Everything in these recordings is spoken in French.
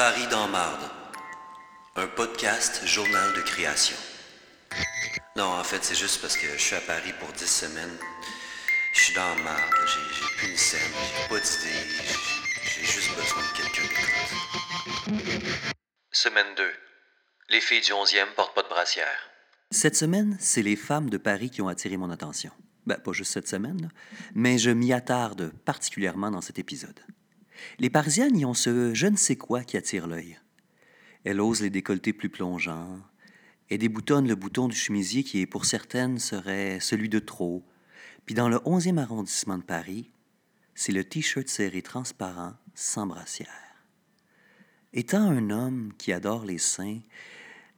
Paris dans Marde. Un podcast journal de création. Non, en fait, c'est juste parce que je suis à Paris pour 10 semaines. Je suis dans marde, j'ai plus une scène, j'ai pas d'idée, j'ai- j'ai juste besoin de quelqu'un d'écoute. Semaine 2. Les filles du 11e portent pas de brassière. Cette semaine, c'est les femmes de Paris qui ont attiré mon attention. Ben, pas juste cette semaine, là, mais je m'y attarde particulièrement dans cet épisode. Les Parisiennes y ont ce je ne sais quoi qui attire l'œil. Elles osent les décolletés plus plongeants et déboutonnent le bouton du chemisier qui, pour certaines, serait celui de trop. Puis dans le 11e arrondissement de Paris, c'est le T-shirt serré transparent sans brassière. Étant un homme qui adore les seins,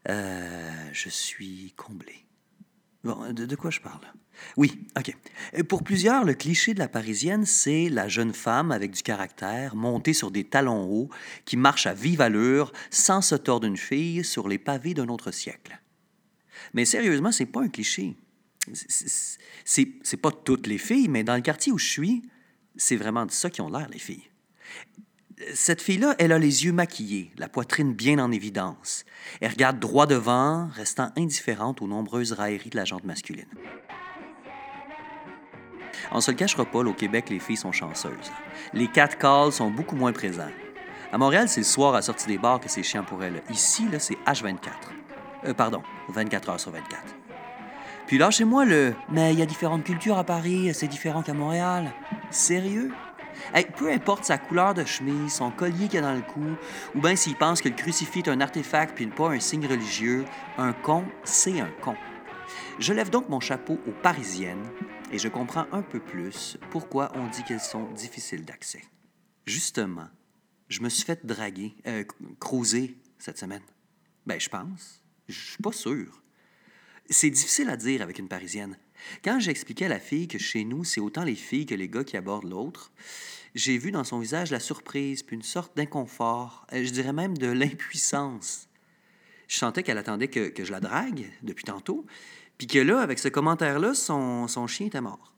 euh, je suis comblé. Bon, de, quoi je parle? Oui, OK. Euh, Pour plusieurs, le cliché de la Parisienne, c'est la jeune femme avec du caractère, montée sur des talons hauts, qui marche à vive allure, sans se tordre une fille, sur les pavés d'un autre siècle. Mais sérieusement, c'est pas un cliché. C'est pas toutes les filles, mais dans le quartier où je suis, c'est vraiment de ça qui ont l'air, les filles. Cette fille-là, elle a les yeux maquillés, la poitrine bien en évidence. Elle regarde droit devant, restant indifférente aux nombreuses railleries de la jante masculine. On se le cachera pas, là, au Québec, les filles sont chanceuses. Les catcalls sont beaucoup moins présents. À Montréal, c'est le soir à sortie des bars que c'est chiant pour elles. Ici, là, c'est H24. Euh, pardon, 24 heures sur 24. Puis là, chez moi, le « Mais il y a différentes cultures à Paris, c'est différent qu'à Montréal. » Sérieux? Peu importe sa couleur de chemise, son collier qu'il a dans le cou, ou bien s'il pense que le crucifix est un artefact puis pas un signe religieux, un con, c'est un con. Je lève donc mon chapeau aux Parisiennes et je comprends un peu plus pourquoi on dit qu'elles sont difficiles d'accès. Justement, je me suis fait draguer, euh, cruiser cette semaine. Ben, je pense. Je suis pas sûr. C'est difficile à dire avec une Parisienne. Quand j'expliquais à la fille que chez nous, c'est autant les filles que les gars qui abordent l'autre, j'ai vu dans son visage la surprise, puis une sorte d'inconfort, euh, je dirais même de l'impuissance. Je sentais qu'elle attendait que, que je la drague depuis tantôt, puis que là, avec ce commentaire-là, son, son chien était mort.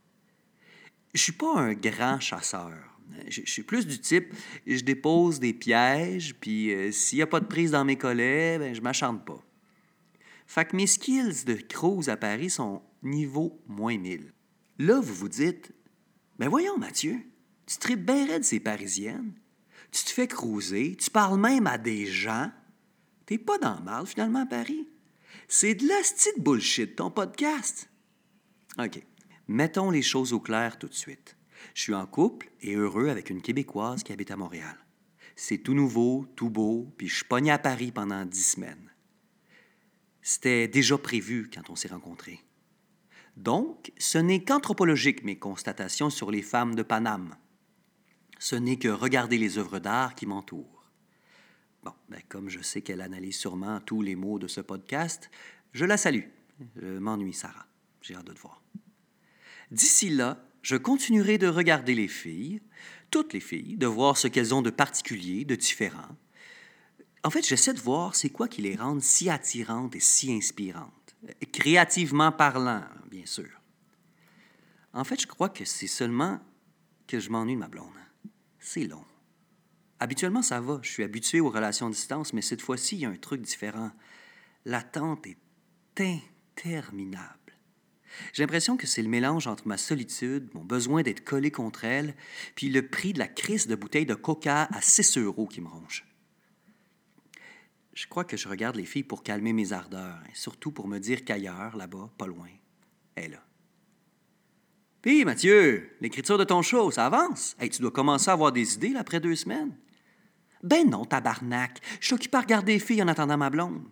Je suis pas un grand chasseur. Je, suis plus du type, je dépose des pièges, puis euh, s'il n'y a pas de prise dans mes collets, ben, je m'acharne pas. Fait que mes skills de cruise à Paris sont niveau moins 1000. Là, vous vous dites, ben voyons, Mathieu, tu tripes bien raide ces Parisiennes, tu te fais cruiser, tu parles même à des gens, t'es pas dans le mal finalement à Paris. C'est de la de bullshit, ton podcast. OK. Mettons les choses au clair tout de suite. Je suis en couple et heureux avec une Québécoise qui habite à Montréal. C'est tout nouveau, tout beau, puis je suis à Paris pendant dix semaines. C'était déjà prévu quand on s'est rencontrés. Donc, ce n'est qu'anthropologique mes constatations sur les femmes de Paname. Ce n'est que regarder les œuvres d'art qui m'entourent. Bon, ben, comme je sais qu'elle analyse sûrement tous les mots de ce podcast, je la salue. Je m'ennuie, Sarah. J'ai hâte de te voir. D'ici là, je continuerai de regarder les filles, toutes les filles, de voir ce qu'elles ont de particulier, de différent. En fait, j'essaie de voir c'est quoi qui les rend si attirantes et si inspirantes. Créativement parlant, En fait, je crois que c'est seulement que je m'ennuie de ma blonde. C'est long. Habituellement, ça va. Je suis habitué aux relations à distance, mais cette fois-ci, il y a un truc différent. L'attente est interminable. J'ai l'impression que c'est le mélange entre ma solitude, mon besoin d'être collé contre elle, puis le prix de la crise de bouteille de coca à 6 euros qui me ronge. Je crois que je regarde les filles pour calmer mes ardeurs, et surtout pour me dire qu'ailleurs, là-bas, pas loin, est là. Puis, Mathieu, l'écriture de ton show, ça avance. Hey, tu dois commencer à avoir des idées là, après deux semaines. Ben non, tabarnak. Je suis occupé à regarder les filles en attendant ma blonde.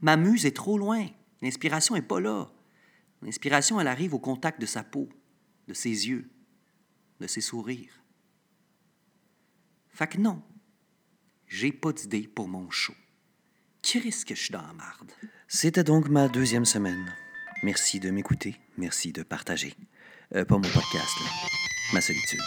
Ma muse est trop loin. L'inspiration est pas là. L'inspiration, elle arrive au contact de sa peau, de ses yeux, de ses sourires. Fait que non, j'ai pas d'idée pour mon show. Qu'est-ce que je suis dans la marde? C'était donc ma deuxième semaine. Merci de m'écouter, merci de partager. Euh, pas mon podcast, ma solitude.